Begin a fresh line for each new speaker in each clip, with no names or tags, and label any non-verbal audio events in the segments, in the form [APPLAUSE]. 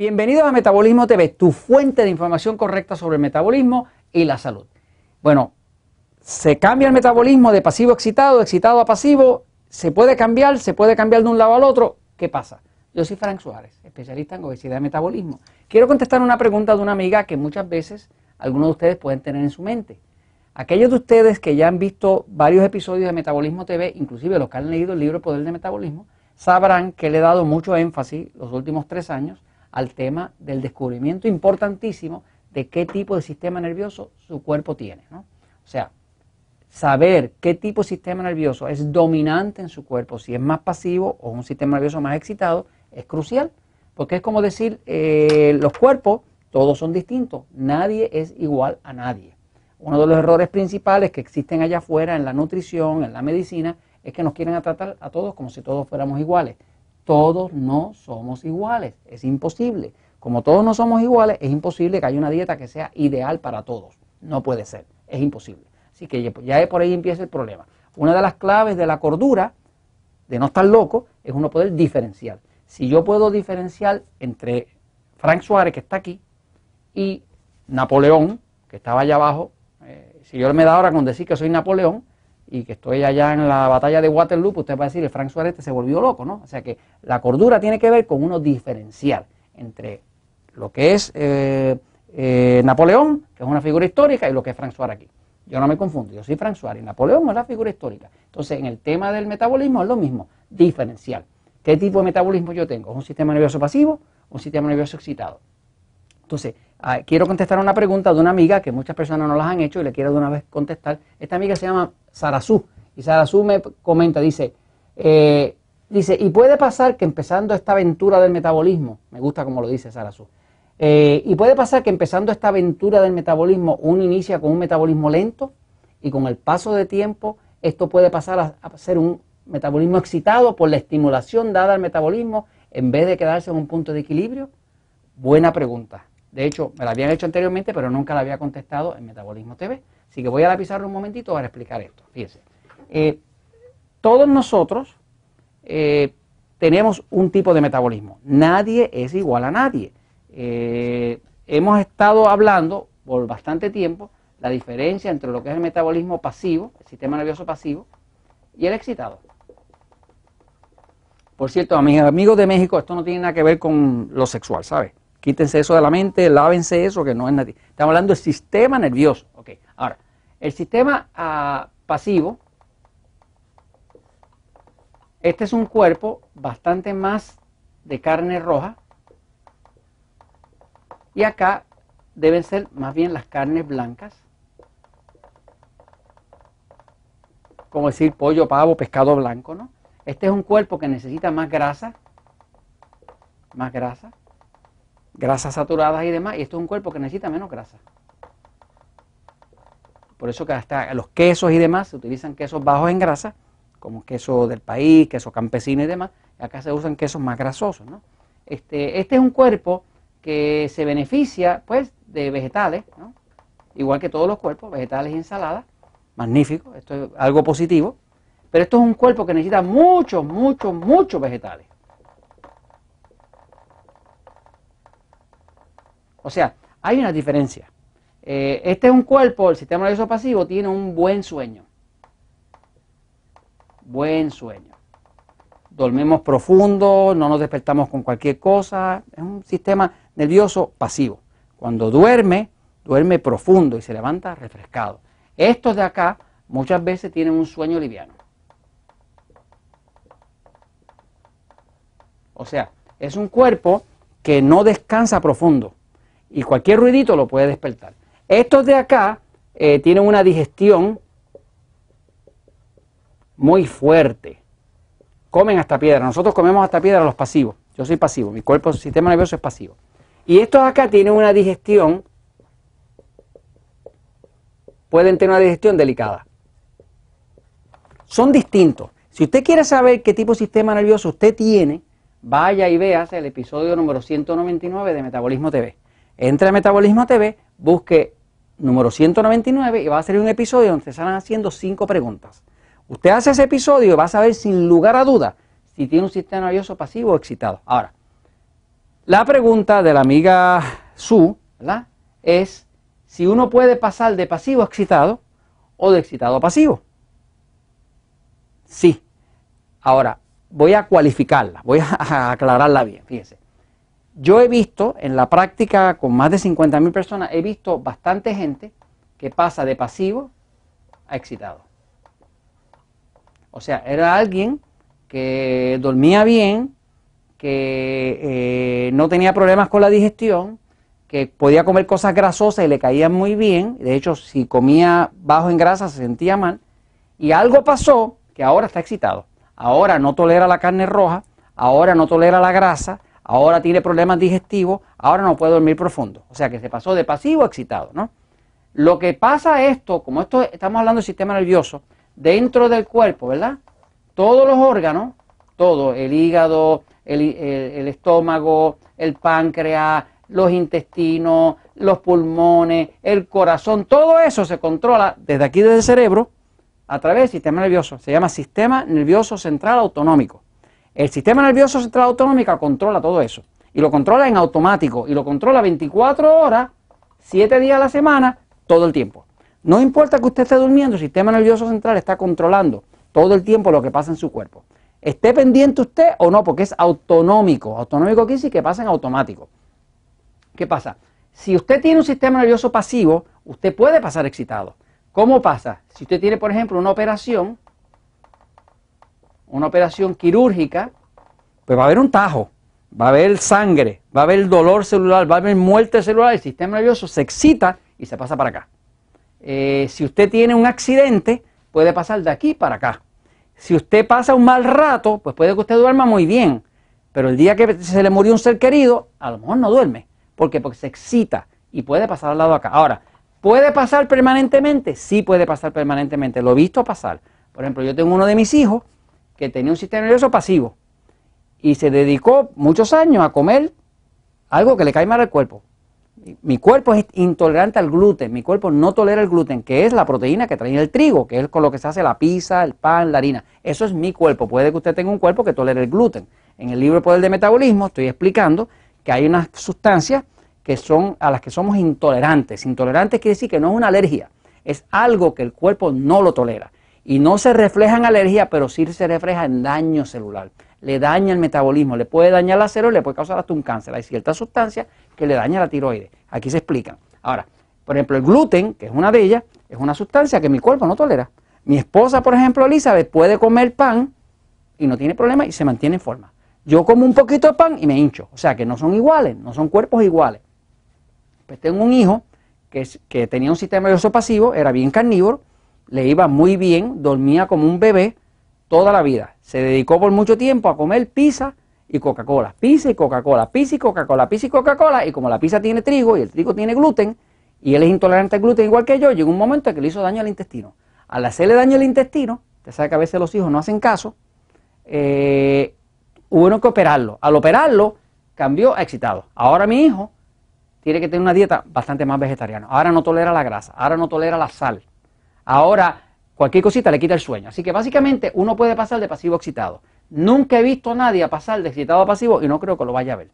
Bienvenidos a Metabolismo TV, tu fuente de información correcta sobre el metabolismo y la salud. Bueno, se cambia el metabolismo de pasivo a excitado, excitado a pasivo, se puede cambiar, se puede cambiar de un lado al otro. ¿Qué pasa? Yo soy Frank Suárez, especialista en obesidad y metabolismo. Quiero contestar una pregunta de una amiga que muchas veces algunos de ustedes pueden tener en su mente. Aquellos de ustedes que ya han visto varios episodios de Metabolismo TV, inclusive los que han leído el libro Poder de Metabolismo, sabrán que le he dado mucho énfasis los últimos tres años al tema del descubrimiento importantísimo de qué tipo de sistema nervioso su cuerpo tiene. ¿no? O sea, saber qué tipo de sistema nervioso es dominante en su cuerpo, si es más pasivo o un sistema nervioso más excitado, es crucial, porque es como decir, eh, los cuerpos todos son distintos, nadie es igual a nadie. Uno de los errores principales que existen allá afuera en la nutrición, en la medicina, es que nos quieren tratar a todos como si todos fuéramos iguales todos no somos iguales, es imposible. Como todos no somos iguales, es imposible que haya una dieta que sea ideal para todos. No puede ser, es imposible. Así que ya por ahí empieza el problema. Una de las claves de la cordura, de no estar loco, es uno poder diferenciar. Si yo puedo diferenciar entre Frank Suárez, que está aquí, y Napoleón, que estaba allá abajo, eh, si yo me da ahora con decir que soy Napoleón, y que estoy allá en la batalla de Waterloo, pues usted va a decir, el Frank Suárez se volvió loco, ¿no? O sea que la cordura tiene que ver con uno diferencial entre lo que es eh, eh, Napoleón, que es una figura histórica, y lo que es Frank Suárez aquí. Yo no me confundo, yo soy Frank Suárez, Napoleón es la figura histórica. Entonces, en el tema del metabolismo es lo mismo, diferencial. ¿Qué tipo de metabolismo yo tengo? ¿Es un sistema nervioso pasivo o un sistema nervioso excitado? Entonces, ah, quiero contestar una pregunta de una amiga que muchas personas no las han hecho y le quiero de una vez contestar. Esta amiga se llama Sarazú. Y Sarazú me comenta, dice, eh, dice, y puede pasar que empezando esta aventura del metabolismo, me gusta como lo dice Sarazú, eh, y puede pasar que empezando esta aventura del metabolismo uno inicia con un metabolismo lento y con el paso de tiempo esto puede pasar a, a ser un metabolismo excitado por la estimulación dada al metabolismo en vez de quedarse en un punto de equilibrio. Buena pregunta. De hecho, me la habían hecho anteriormente, pero nunca la había contestado en Metabolismo TV. Así que voy a la pizarra un momentito para explicar esto. Fíjense. Eh, todos nosotros eh, tenemos un tipo de metabolismo. Nadie es igual a nadie. Eh, hemos estado hablando por bastante tiempo la diferencia entre lo que es el metabolismo pasivo, el sistema nervioso pasivo, y el excitado. Por cierto, a mis amigos de México, esto no tiene nada que ver con lo sexual, ¿sabes? Quítense eso de la mente, lávense eso, que no es nadie. Estamos hablando del sistema nervioso. Ok, ahora, el sistema ah, pasivo, este es un cuerpo bastante más de carne roja. Y acá deben ser más bien las carnes blancas. Como decir pollo, pavo, pescado blanco, ¿no? Este es un cuerpo que necesita más grasa, más grasa grasas saturadas y demás, y esto es un cuerpo que necesita menos grasa. Por eso que hasta los quesos y demás se utilizan quesos bajos en grasa, como queso del país, queso campesino y demás, acá se usan quesos más grasosos. ¿no? Este, este es un cuerpo que se beneficia pues de vegetales, ¿no? igual que todos los cuerpos, vegetales y ensaladas, magnífico, esto es algo positivo, pero esto es un cuerpo que necesita muchos, muchos, muchos vegetales. O sea, hay una diferencia. Eh, este es un cuerpo, el sistema nervioso pasivo tiene un buen sueño. Buen sueño. Dormimos profundo, no nos despertamos con cualquier cosa. Es un sistema nervioso pasivo. Cuando duerme, duerme profundo y se levanta refrescado. Estos de acá muchas veces tienen un sueño liviano. O sea, es un cuerpo que no descansa profundo y cualquier ruidito lo puede despertar. Estos de acá eh, tienen una digestión muy fuerte. Comen hasta piedra. Nosotros comemos hasta piedra los pasivos. Yo soy pasivo. Mi cuerpo, sistema nervioso es pasivo. Y estos de acá tienen una digestión, pueden tener una digestión delicada. Son distintos. Si usted quiere saber qué tipo de sistema nervioso usted tiene, vaya y vea el episodio número 199 de Metabolismo TV. Entre a Metabolismo TV, busque número 199 y va a salir un episodio donde se están haciendo cinco preguntas. Usted hace ese episodio y va a saber sin lugar a duda si tiene un sistema nervioso pasivo o excitado. Ahora, La pregunta de la amiga Su es si uno puede pasar de pasivo a excitado o de excitado a pasivo. Sí. Ahora, voy a cualificarla, voy a [LAUGHS] aclararla bien, fíjense. Yo he visto en la práctica con más de 50.000 personas, he visto bastante gente que pasa de pasivo a excitado. O sea, era alguien que dormía bien, que eh, no tenía problemas con la digestión, que podía comer cosas grasosas y le caían muy bien. De hecho, si comía bajo en grasa se sentía mal. Y algo pasó que ahora está excitado. Ahora no tolera la carne roja, ahora no tolera la grasa, ahora tiene problemas digestivos, ahora no puede dormir profundo. O sea que se pasó de pasivo a excitado, ¿no? Lo que pasa esto, como esto estamos hablando del sistema nervioso, dentro del cuerpo, ¿verdad? Todos los órganos, todo, el hígado, el, estómago, el páncreas, los intestinos, los pulmones, el corazón, todo eso se controla desde aquí, desde el cerebro, a través del sistema nervioso. Se llama sistema nervioso central autonómico. El sistema nervioso central autonómico controla todo eso. Y lo controla en automático. Y lo controla 24 horas, 7 días a la semana, todo el tiempo. No importa que usted esté durmiendo, el sistema nervioso central está controlando todo el tiempo lo que pasa en su cuerpo. Esté pendiente usted o no, porque es autonómico. Autonómico quiere decir que pasa en automático. ¿Qué pasa? Si usted tiene un sistema nervioso pasivo, usted puede pasar excitado. ¿Cómo pasa? Si usted tiene, por ejemplo, una operación, una operación quirúrgica, pues va a haber un tajo, va a haber sangre, va a haber dolor celular, va a haber muerte celular, el sistema nervioso se excita y se pasa para acá. Eh, si usted tiene un accidente, puede pasar de aquí para acá. Si usted pasa un mal rato, pues puede que usted duerma muy bien, pero el día que se le murió un ser querido, a lo mejor no duerme. ¿Por qué? Porque se excita y puede pasar al lado acá. Ahora, ¿puede pasar permanentemente? Sí puede pasar permanentemente. Lo he visto pasar. Por ejemplo, yo tengo uno de mis hijos que tenía un sistema nervioso pasivo y se dedicó muchos años a comer algo que le cae mal al cuerpo. Mi cuerpo es intolerante al gluten, mi cuerpo no tolera el gluten, que es la proteína que trae el trigo, que es con lo que se hace la pizza, el pan, la harina. Eso es mi cuerpo. Puede que usted tenga un cuerpo que tolere el gluten. En el libro Poder de Metabolismo estoy explicando que hay unas sustancias que son a las que somos intolerantes. Intolerantes quiere decir que no es una alergia, es algo que el cuerpo no lo tolera. Y no se refleja en alergia, pero sí se refleja en daño celular le daña el metabolismo, le puede dañar la célula, le puede causar hasta un cáncer. Hay ciertas sustancias que le dañan la tiroides. Aquí se explican. Ahora, por ejemplo, el gluten, que es una de ellas, es una sustancia que mi cuerpo no tolera. Mi esposa, por ejemplo, Elizabeth, puede comer pan y no tiene problema y se mantiene en forma. Yo como un poquito de pan y me hincho. O sea que no son iguales, no son cuerpos iguales. Pues tengo un hijo que, que tenía un sistema nervioso pasivo, era bien carnívoro, le iba muy bien, dormía como un bebé, toda la vida. Se dedicó por mucho tiempo a comer pizza y Coca-Cola, pizza y Coca-Cola, pizza y Coca-Cola, pizza y Coca-Cola, y como la pizza tiene trigo y el trigo tiene gluten, y él es intolerante al gluten igual que yo, llegó un momento en que le hizo daño al intestino. Al hacerle daño al intestino, usted sabe que a veces los hijos no hacen caso, eh, hubo que operarlo. Al operarlo, cambió a excitado. Ahora mi hijo tiene que tener una dieta bastante más vegetariana. Ahora no tolera la grasa, ahora no tolera la sal. Ahora Cualquier cosita le quita el sueño. Así que básicamente uno puede pasar de pasivo a excitado. Nunca he visto a nadie pasar de excitado a pasivo y no creo que lo vaya a ver.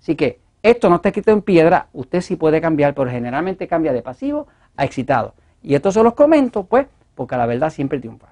Así que esto no está escrito en piedra, usted sí puede cambiar, pero generalmente cambia de pasivo a excitado. Y esto se los comento, pues, porque la verdad siempre triunfa.